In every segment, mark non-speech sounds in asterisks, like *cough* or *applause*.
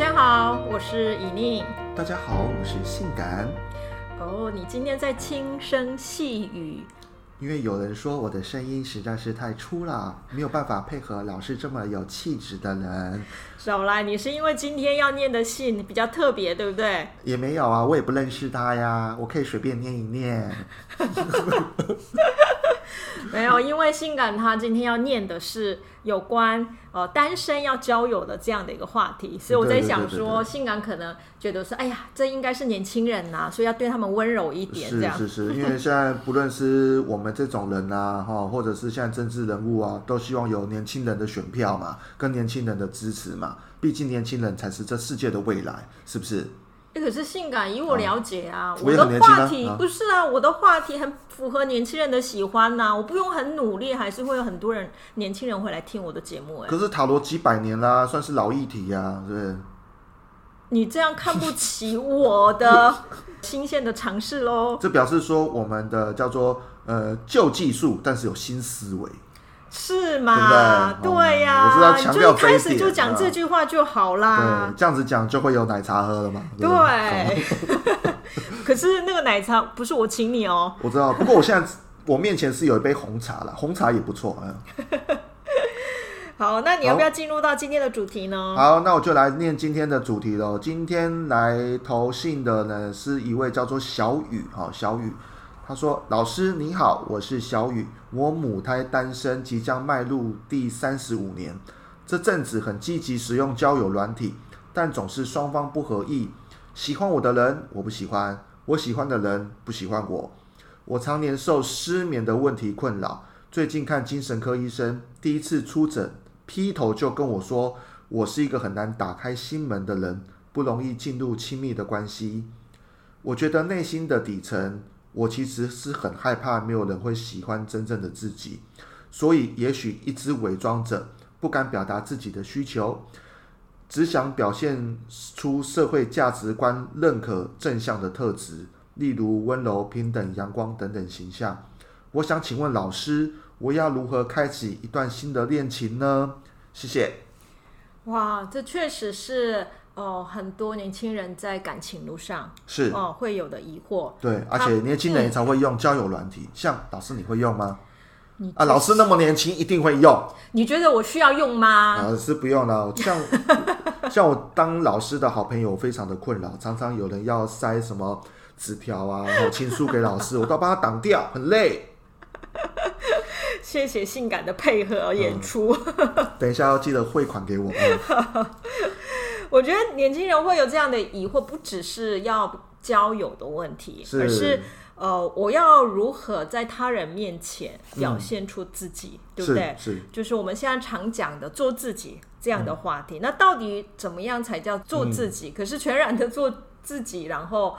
大家好，我是以宁。大家好，我是性感。哦，你今天在轻声细语，因为有人说我的声音实在是太粗了，没有办法配合老师这么有气质的人。少来，你是因为今天要念的信比较特别，对不对？也没有啊，我也不认识他呀，我可以随便念一念。*laughs* 没有，因为性感他今天要念的是有关呃单身要交友的这样的一个话题，所以我在想说，性感可能觉得说，哎呀，这应该是年轻人呐、啊，所以要对他们温柔一点。这样是是是，因为现在不论是我们这种人啊，哈，或者是现在政治人物啊，都希望有年轻人的选票嘛，跟年轻人的支持嘛，毕竟年轻人才是这世界的未来，是不是？*laughs* 可是性感，以我了解啊，哦、我的话题、啊、不是啊，我的话题很符合年轻人的喜欢呐、啊，我不用很努力，还是会有很多人年轻人会来听我的节目、欸。哎，可是塔罗几百年啦，算是老议题呀、啊，对不对？你这样看不起我的新鲜的尝试喽？*laughs* 这表示说我们的叫做呃旧技术，但是有新思维。是吗？对呀，我知道强调，就一开始就讲这句话就好啦。对，这样子讲就会有奶茶喝了嘛。对。*laughs* 可是那个奶茶不是我请你哦。我知道，不过我现在我面前是有一杯红茶了，红茶也不错。嗯 *laughs* 好，那你要不要进入到今天的主题呢？好，那我就来念今天的主题喽。今天来投信的呢是一位叫做小雨，哈，小雨。他说：“老师你好，我是小雨，我母胎单身，即将迈入第三十五年。这阵子很积极使用交友软体，但总是双方不合意。喜欢我的人我不喜欢，我喜欢的人不喜欢我。我常年受失眠的问题困扰，最近看精神科医生，第一次出诊，劈头就跟我说，我是一个很难打开心门的人，不容易进入亲密的关系。我觉得内心的底层。”我其实是很害怕没有人会喜欢真正的自己，所以也许一直伪装着，不敢表达自己的需求，只想表现出社会价值观认可正向的特质，例如温柔、平等、阳光等等形象。我想请问老师，我要如何开启一段新的恋情呢？谢谢。哇，这确实是。哦，很多年轻人在感情路上是哦会有的疑惑，对，而且年轻人也常会用交友软体。嗯、像老师，你会用吗？啊，老师那么年轻，一定会用。你觉得我需要用吗？老师不用了。像 *laughs* 像我当老师的好朋友，非常的困扰，常常有人要塞什么纸条啊，然后情书给老师，我都要帮他挡掉，很累。*laughs* 谢谢性感的配合演出。嗯、等一下要记得汇款给我。嗯 *laughs* 我觉得年轻人会有这样的疑惑，不只是要交友的问题，是而是呃，我要如何在他人面前表现出自己，嗯、对不对？是，是就是我们现在常讲的做自己这样的话题。嗯、那到底怎么样才叫做自己？嗯、可是全然的做自己，然后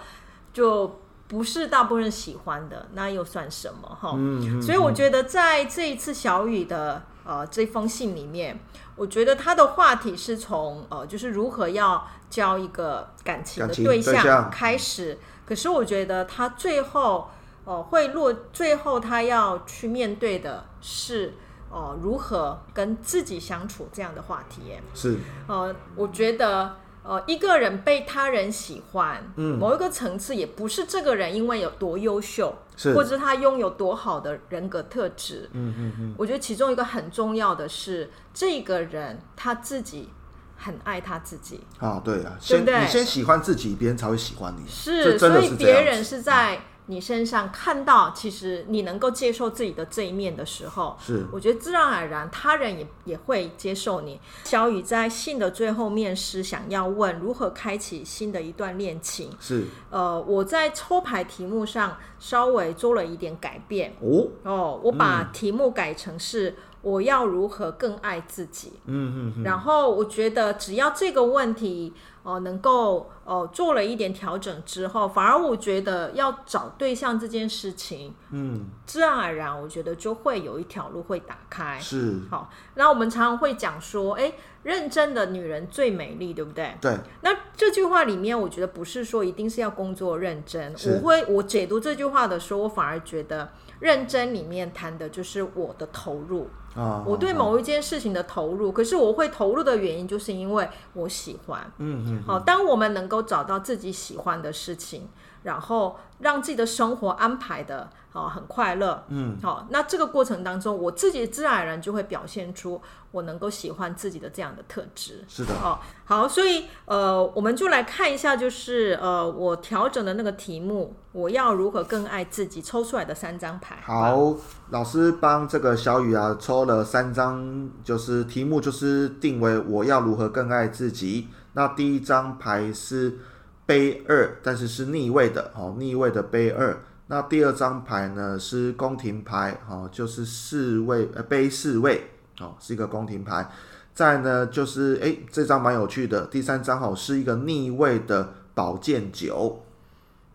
就不是大部分人喜欢的，那又算什么？哈、嗯，嗯、所以我觉得在这一次小雨的呃这封信里面。我觉得他的话题是从呃，就是如何要交一个感情的对象开始。可是我觉得他最后呃会落，最后他要去面对的是呃如何跟自己相处这样的话题。是呃，我觉得。呃，一个人被他人喜欢，嗯，某一个层次也不是这个人因为有多优秀，是。或者他拥有多好的人格特质，嗯嗯嗯。我觉得其中一个很重要的是，这个人他自己很爱他自己。啊，对啊，先对对？你先喜欢自己，别人才会喜欢你，是，所以别人是在。你身上看到，其实你能够接受自己的这一面的时候，是我觉得自然而然，他人也也会接受你。小雨在信的最后面是想要问如何开启新的一段恋情。是呃，我在抽牌题目上稍微做了一点改变哦哦，我把题目改成是我要如何更爱自己。嗯嗯嗯，然后我觉得只要这个问题。哦，能够哦做了一点调整之后，反而我觉得要找对象这件事情，嗯，自然而然，我觉得就会有一条路会打开。是，好，那我们常常会讲说，哎，认真的女人最美丽，对不对？对。那这句话里面，我觉得不是说一定是要工作认真。我会我解读这句话的时候，我反而觉得认真里面谈的就是我的投入。啊，我对某一件事情的投入，可是我会投入的原因，就是因为我喜欢。嗯嗯。好，当我们能够找到自己喜欢的事情，然后让自己的生活安排的。哦，很快乐，嗯，好，那这个过程当中，我自己自然而然就会表现出我能够喜欢自己的这样的特质。是的，哦，好，所以呃，我们就来看一下，就是呃，我调整的那个题目，我要如何更爱自己，抽出来的三张牌。好，老师帮这个小雨啊抽了三张，就是题目就是定为我要如何更爱自己。那第一张牌是杯二，但是是逆位的，哦，逆位的杯二。那第二张牌呢是宫廷牌，哦，就是侍卫，呃，杯侍卫，哦，是一个宫廷牌。再呢就是，哎，这张蛮有趣的。第三张哦是一个逆位的宝剑九。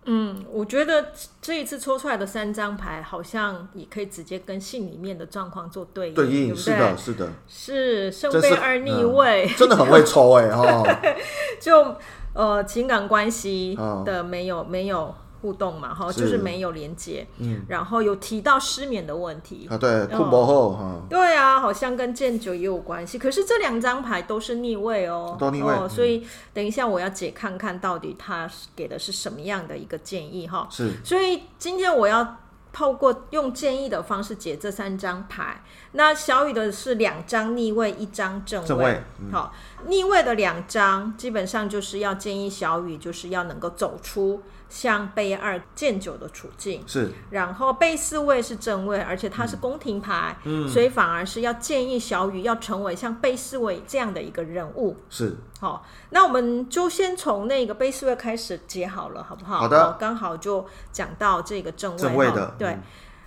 嗯，我觉得这一次抽出来的三张牌，好像也可以直接跟信里面的状况做对应。对应，是的，是的，是圣杯二逆位，嗯，真的很会抽哎，哦，*laughs* 就呃情感关系的没有，哦，没有。互动嘛，哈，就是没有连接，嗯，然后有提到失眠的问题啊，对，哭不后哈，对啊，好像跟剑九也有关系，可是这两张牌都是逆位哦，都逆位，哦，所以等一下我要解看看到底他给的是什么样的一个建议哈，是，所以今天我要透过用建议的方式解这三张牌，那小雨的是两张逆位，一张正位，正位，嗯，好，逆位的两张基本上就是要建议小雨就是要能够走出。像杯二见九的处境是，然后杯四位是正位，而且它是宫廷牌，嗯，所以反而是要建议小雨要成为像杯四位这样的一个人物。是，好、哦，那我们就先从那个背四位开始解好了，好不好？好的，刚好就讲到这个正位，正位的，对。嗯、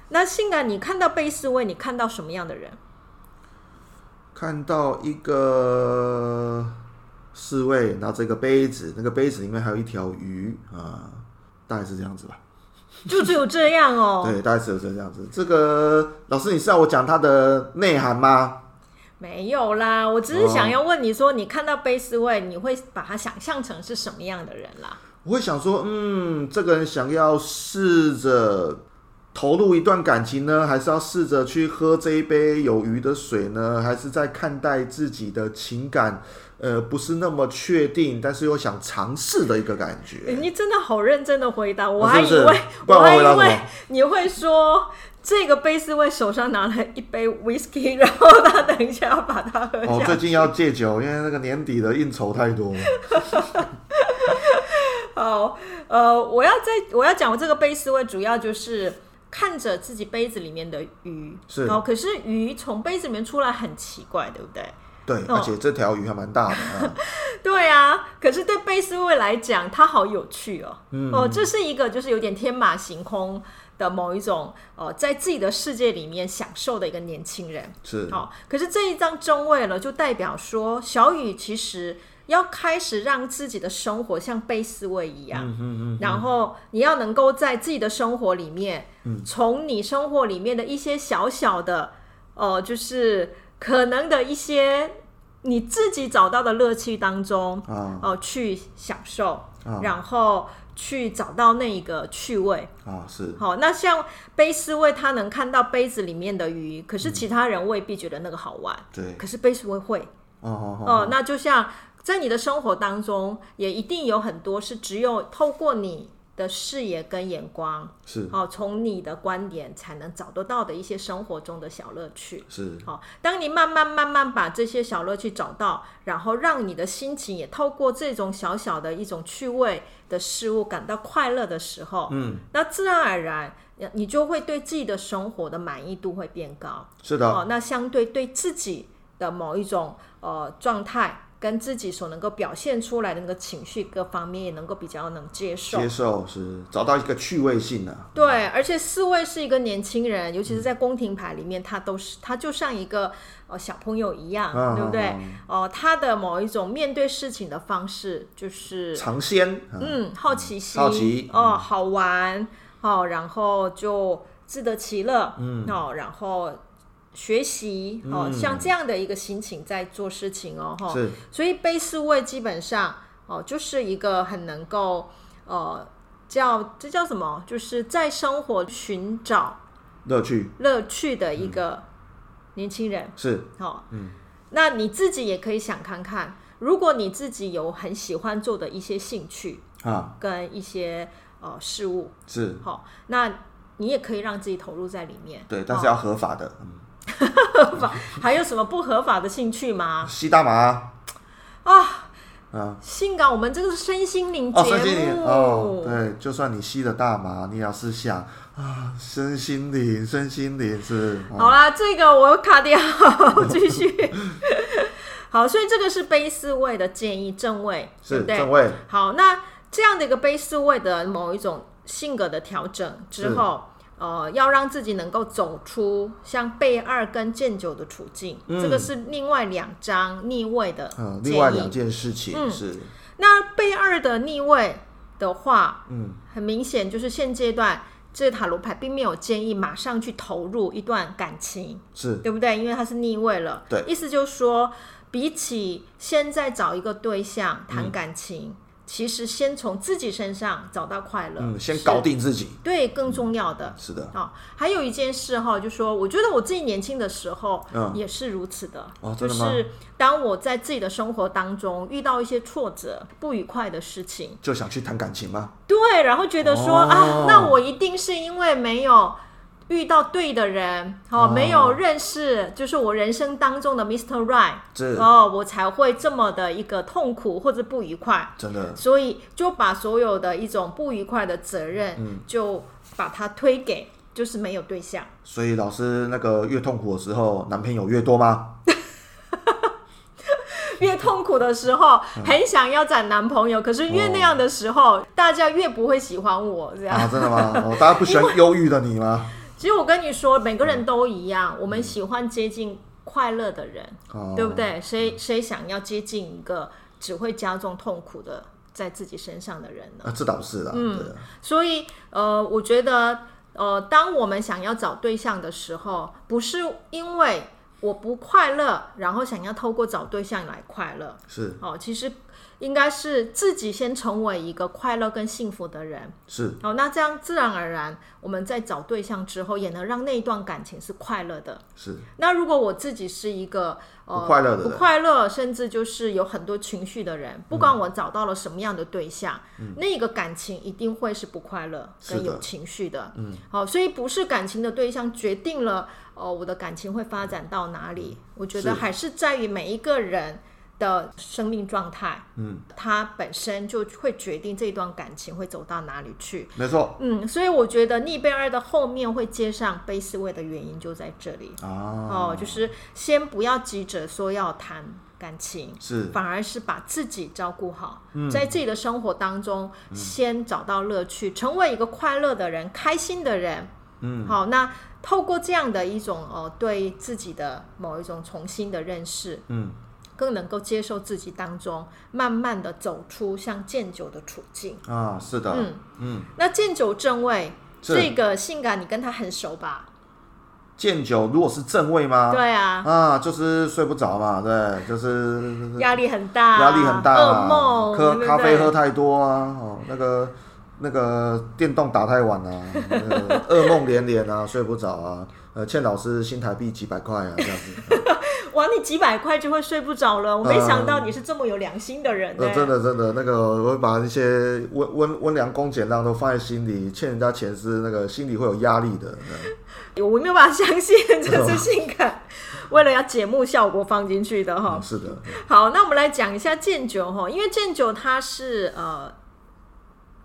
那性感，你看到背四位，你看到什么样的人？看到一个侍卫拿着一个杯子，那个杯子里面还有一条鱼啊。大概是这样子吧，就只有这样哦。*laughs* 对，大概只有这样子。这个老师，你是要我讲它的内涵吗？没有啦，我只是想要问你说，你看到杯四位，你会把它想象成是什么样的人啦？我会想说，嗯，这个人想要试着投入一段感情呢，还是要试着去喝这一杯有鱼的水呢？还是在看待自己的情感？呃，不是那么确定，但是又想尝试的一个感觉。欸，你真的好认真的回答，我还以为，*laughs* 我还以为你会说这个杯四位手上拿了一杯 whisky，然后他等一下要把它喝下。哦，最近要戒酒，因为那个年底的应酬太多。*laughs* 好，呃，我要在我要讲我这个杯四位，主要就是看着自己杯子里面的鱼，是，哦，可是鱼从杯子里面出来很奇怪，对不对？对，而且这条鱼还蛮大的。哦、*laughs* 对啊，可是对贝斯位来讲，它好有趣哦。嗯、哦，这是一个就是有点天马行空的某一种呃，在自己的世界里面享受的一个年轻人。是。哦，可是这一张中位了，就代表说小雨其实要开始让自己的生活像贝斯位一样。嗯嗯嗯。然后你要能够在自己的生活里面，嗯、从你生活里面的一些小小的，呃，就是。可能的一些你自己找到的乐趣当中，哦、呃，去享受，啊、然后去找到那一个趣味啊，是好。那像杯斯味，他能看到杯子里面的鱼，可是其他人未必觉得那个好玩，对、嗯。可是杯斯味会，哦哦哦，那就像在你的生活当中，也一定有很多是只有透过你。的视野跟眼光是好，从你的观点才能找得到的一些生活中的小乐趣是好。当你慢慢慢慢把这些小乐趣找到，然后让你的心情也透过这种小小的一种趣味的事物感到快乐的时候，嗯，那自然而然你就会对自己的生活的满意度会变高。是的，哦，那相对对自己的某一种呃状态。跟自己所能够表现出来的那个情绪各方面也能够比较能接受，接受是找到一个趣味性的、啊。对，而且四位是一个年轻人，尤其是在宫廷牌里面，他都是他就像一个呃小朋友一样，啊、对不对？哦、呃，他的某一种面对事情的方式就是尝鲜，嗯，好奇心，好奇哦，好玩，哦，然后就自得其乐，嗯，哦，然后。学习哦，像这样的一个心情在做事情哦，哈、嗯，所以杯四位基本上哦，就是一个很能够呃叫这叫什么，就是在生活寻找乐趣。乐趣的一个年轻人是。好，嗯，那你自己也可以想看看，如果你自己有很喜欢做的一些兴趣啊，跟一些呃事物是。好，那你也可以让自己投入在里面。对，但是要合法的。嗯，合 *laughs* 法还有什么不合法的兴趣吗？吸大麻啊。啊，性感，我们这个是身心灵节目。哦，身心灵哦，对，就算你吸了大麻，你也要试想啊，身心灵，身心灵是。好啦，这个我卡掉，继续。*laughs* 好，所以这个是卑思维的建议，正位，是对？正位。好，那这样的一个卑思维的某一种性格的调整之后。呃，要让自己能够走出像备二跟见九的处境，嗯、这个是另外两张逆位的、嗯。另外两件事情、嗯、是。那备二的逆位的话，嗯，很明显就是现阶段这塔罗牌并没有建议马上去投入一段感情，是对不对？因为它是逆位了。对，意思就是说，比起现在找一个对象谈感情。嗯其实先从自己身上找到快乐，嗯，先搞定自己，对，更重要的，嗯、是的啊、哦。还有一件事哈，就说我觉得我自己年轻的时候，嗯，也是如此的，哦、就是当我在自己的生活当中遇到一些挫折、不愉快的事情，就想去谈感情吗？对，然后觉得说、哦、啊，那我一定是因为没有。遇到对的人，哦，没有认识，就是我人生当中的 Mr. Right，哦，我才会这么的一个痛苦或者不愉快，真的，所以就把所有的一种不愉快的责任，嗯，就把它推给就是没有对象。所以老师那个越痛苦的时候，男朋友越多吗？*laughs* 越痛苦的时候，很想要找男朋友，可是越那样的时候，大家越不会喜欢我，这样啊？真的吗？哦，大家不喜欢忧郁的你吗？其实我跟你说，每个人都一样，我们喜欢接近快乐的人，嗯、对不对？谁谁想要接近一个只会加重痛苦的在自己身上的人呢？啊，这倒是啦。嗯，所以呃，我觉得呃，当我们想要找对象的时候，不是因为我不快乐，然后想要透过找对象来快乐。是。哦，其实。应该是自己先成为一个快乐跟幸福的人，是。哦，那这样自然而然，我们在找对象之后，也能让那一段感情是快乐的。是。那如果我自己是一个呃不快乐的，不快乐，甚至就是有很多情绪的人，不管我找到了什么样的对象，嗯，那个感情一定会是不快乐跟有情绪的。嗯。好，所以不是感情的对象决定了哦，我的感情会发展到哪里？我觉得还是在于每一个人。的生命状态，嗯，它本身就会决定这段感情会走到哪里去。没错，嗯，所以我觉得逆贝二的后面会接上卑思维的原因就在这里。哦，哦，就是先不要急着说要谈感情，是，反而是把自己照顾好，嗯，在自己的生活当中先找到乐趣，嗯，成为一个快乐的人，开心的人，嗯，好，那透过这样的一种哦对自己的某一种重新的认识，嗯。更能够接受自己当中，慢慢的走出像见酒的处境啊，是的，嗯嗯。那见酒正位这个性感，你跟他很熟吧？见酒如果是正位吗？对啊，啊，就是睡不着嘛，对，就是压力很大，压力很大，噩梦，喝咖啡喝太多啊，哦，那个那个电动打太晚啊，*laughs* 噩梦连连啊，睡不着啊，呃，欠老师新台币几百块啊，这样子。哇，你几百块就会睡不着了，我没想到你是这么有良心的人。呃，真的真的，那个我会把一些温温温良恭俭让都放在心里，欠人家钱是那个心里会有压力的。*laughs* 我没有办法相信 *laughs* 这是性感，为了要节目效果放进去的哈、嗯。是的。好，那我们来讲一下剑九哈，因为剑九它是呃。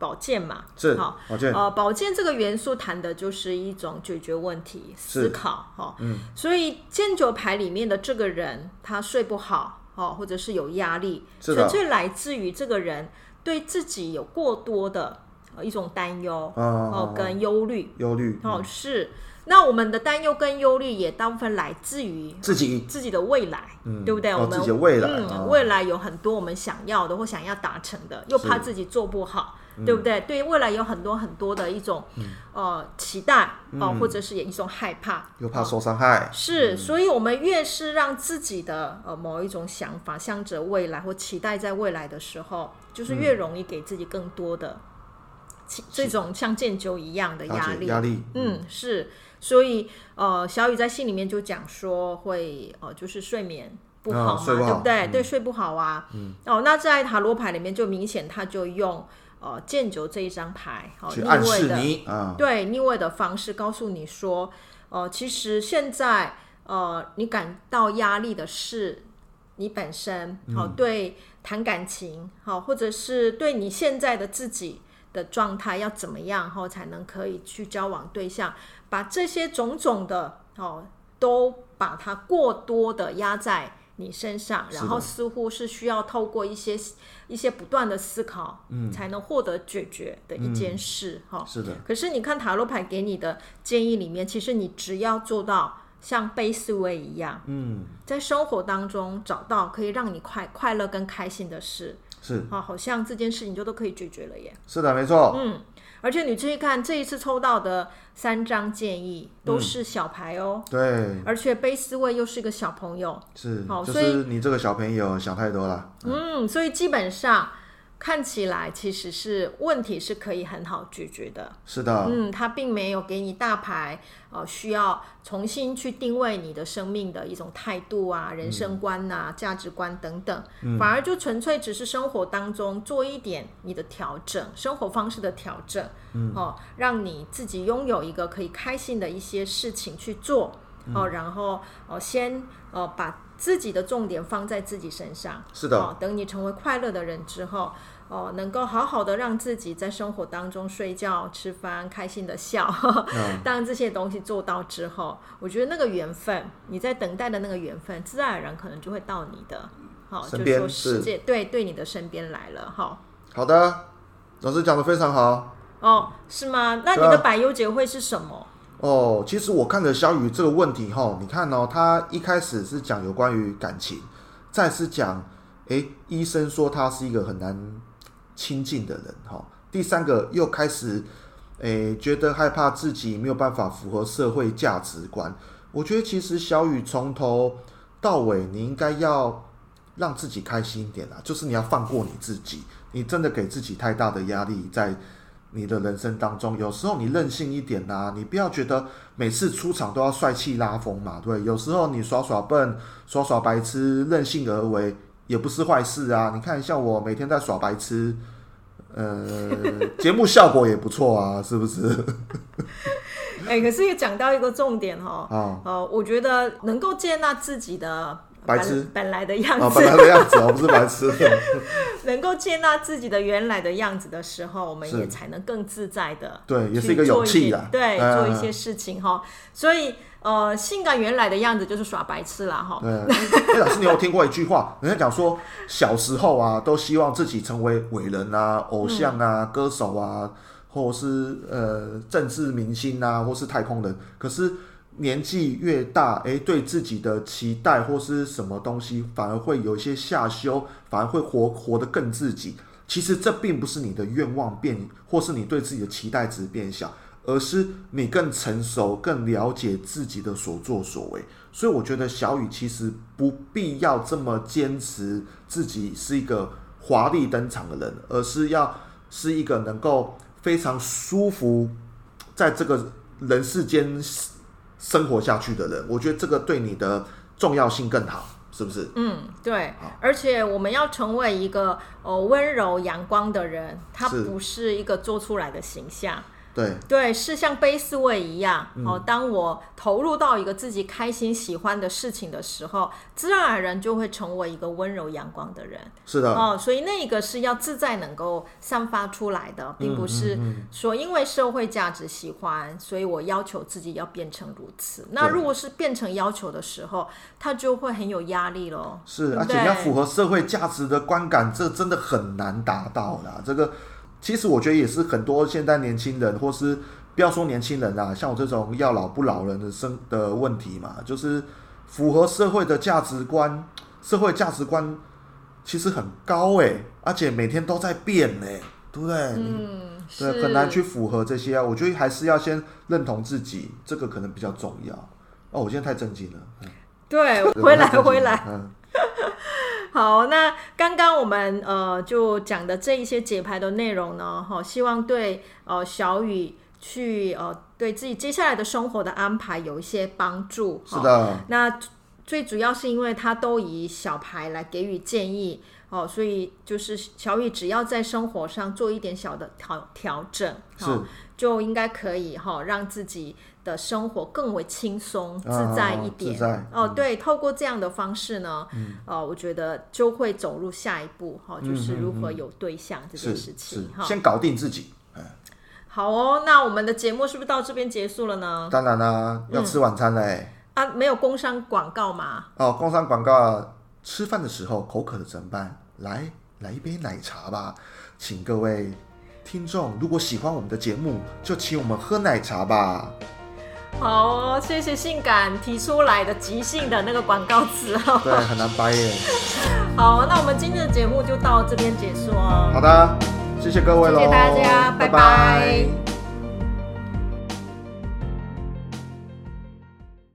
宝剑嘛，是好保健。呃，保健这个元素谈的就是一种解决问题、思考哈。嗯，所以剑九牌里面的这个人，他睡不好哦，或者是有压力，纯粹来自于这个人对自己有过多的一种担忧哦，跟忧虑。忧虑哦，是。那我们的担忧跟忧虑也大部分来自于自己自己的未来，嗯，对不对？哦、我们自己的未来、嗯哦，未来有很多我们想要的或想要达成的，又怕自己做不好。对不对？对未来有很多很多的一种、嗯、呃期待哦、呃，或者是也一种害怕，又怕受伤害。是，所以我们越是让自己的呃某一种想法向着未来或期待在未来的时候，就是越容易给自己更多的这种像箭灸一样的压力，压力，嗯，是，所以呃，小雨在信里面就讲说会呃，就是睡眠不好嘛，哦、不好对不对？嗯、对，睡不好啊，嗯，哦，那在塔罗牌里面就明显他就用呃剑九这一张牌，哦，去暗示你，嗯、对逆位的方式告诉你说，呃，其实现在呃，你感到压力的是你本身，好、对。谈感情，好，或者是对你现在的自己的状态要怎么样，后才能可以去交往对象，把这些种种的，哦，都把它过多的压在你身上，然后似乎是需要透过一些一些不断的思考，嗯，才能获得解决的一件事，哈，是的。可是你看塔罗牌给你的建议里面，其实你只要做到。像贝斯威一样，嗯，在生活当中找到可以让你快快乐跟开心的事，是啊，好像这件事情就都可以解决了耶。是的，没错。嗯，而且你注意看这一次抽到的三张建议都是小牌哦。嗯、对。而且贝斯位又是个小朋友，是好，所以你这个小朋友想太多了。嗯，所以基本上。看起来其实是问题是可以很好解决的，是的，嗯，他并没有给你大牌，呃，需要重新去定位你的生命的一种态度啊、人生观啊、价、嗯、值观等等，嗯、反而就纯粹只是生活当中做一点你的调整，生活方式的调整，嗯，哦，让你自己拥有一个可以开心的一些事情去做，嗯、哦，然后哦，先呃把自己的重点放在自己身上，是的，哦，等你成为快乐的人之后。哦，能够好好的让自己在生活当中睡觉、吃饭，开心的笑。嗯、*laughs* 当这些东西做到之后，我觉得那个缘分，你在等待的那个缘分，自然而然可能就会到你的，好、就说世界对对你的身边来了，哈、哦。好的，老师讲的非常好。哦，是吗？那你的百忧解会是什么？哦，其实我看着小雨这个问题，哈，你看哦，他一开始是讲有关于感情，再是讲，哎，医生说他是一个很难。亲近的人，哈，第三个又开始，诶、觉得害怕自己没有办法符合社会价值观。我觉得其实小雨从头到尾，你应该要让自己开心一点啦，就是你要放过你自己，你真的给自己太大的压力在你的人生当中。有时候你任性一点啦，你不要觉得每次出场都要帅气拉风嘛，对，有时候你耍耍笨、耍耍白痴、任性而为。也不是坏事啊！你看，像我每天在耍白痴，呃，*laughs* 节目效果也不错啊，是不是？*laughs* 哎、欸，可是也讲到一个重点哈，哦，呃，我觉得能够接纳自己的白痴本来的样子，哦、本来的样子哦，不是白痴，*laughs* 能够接纳自己的原来的样子的时候，我们也才能更自在的，对，也是一个勇气啊，对，做一些事情哈，所以。呃，性感原来的样子就是耍白痴啦，哈。对，哎，老师，你有听过一句话？*laughs* 人家讲说，小时候啊，都希望自己成为伟人啊、偶像啊、嗯、歌手啊，或是呃政治明星啊，或是太空人。可是年纪越大，哎，对自己的期待或是什么东西，反而会有一些下修，反而会活活得更自己。其实这并不是你的愿望变，或是你对自己的期待值变小。而是你更成熟、更了解自己的所作所为，所以我觉得小雨其实不必要这么坚持自己是一个华丽登场的人，而是要是一个能够非常舒服在这个人世间生活下去的人。我觉得这个对你的重要性更好，是不是？嗯，对。而且我们要成为一个呃温柔阳光的人，他不是一个做出来的形象。对对，是像杯思维一样、嗯、哦。当我投入到一个自己开心喜欢的事情的时候，自然而然就会成为一个温柔阳光的人。是的哦，所以那个是要自在能够散发出来的，并不是说因为社会价值喜欢，嗯嗯嗯、所以我要求自己要变成如此。那如果是变成要求的时候，他就会很有压力咯。是，而且要符合社会价值的观感，这真的很难达到啦。这个。其实我觉得也是很多现代年轻人，或是不要说年轻人啦，像我这种要老不老人的生的问题嘛，就是符合社会的价值观，社会价值观其实很高哎，而且每天都在变哎，对不对？嗯，对，很难去符合这些啊。我觉得还是要先认同自己，这个可能比较重要。哦，我现在太震惊了。对，回来回来。好，那刚刚我们呃就讲的这一些解牌的内容呢，哈，希望对呃小雨去呃对自己接下来的生活的安排有一些帮助。是的，那最主要是因为他都以小牌来给予建议。哦，所以就是小雨只要在生活上做一点小的调调整，是、哦、就应该可以哈、哦，让自己的生活更为轻松自在一点。嗯、哦，对，透过这样的方式呢，我觉得就会走入下一步哈、哦，就是如何有对象这件事情哈。先搞定自己。好哦，那我们的节目是不是到这边结束了呢？当然啦、啊，要吃晚餐嘞、嗯。啊，没有工商广告吗？哦，工商广告，吃饭的时候口渴了怎么办？来，来一杯奶茶吧，请各位听众，如果喜欢我们的节目，就请我们喝奶茶吧。好哦，谢谢性感提出来的即兴的那个广告词哦。对，很难掰耶。好，那我们今天的节目就到这边结束哦。好的，谢谢各位喽，谢谢大家，拜拜。拜拜。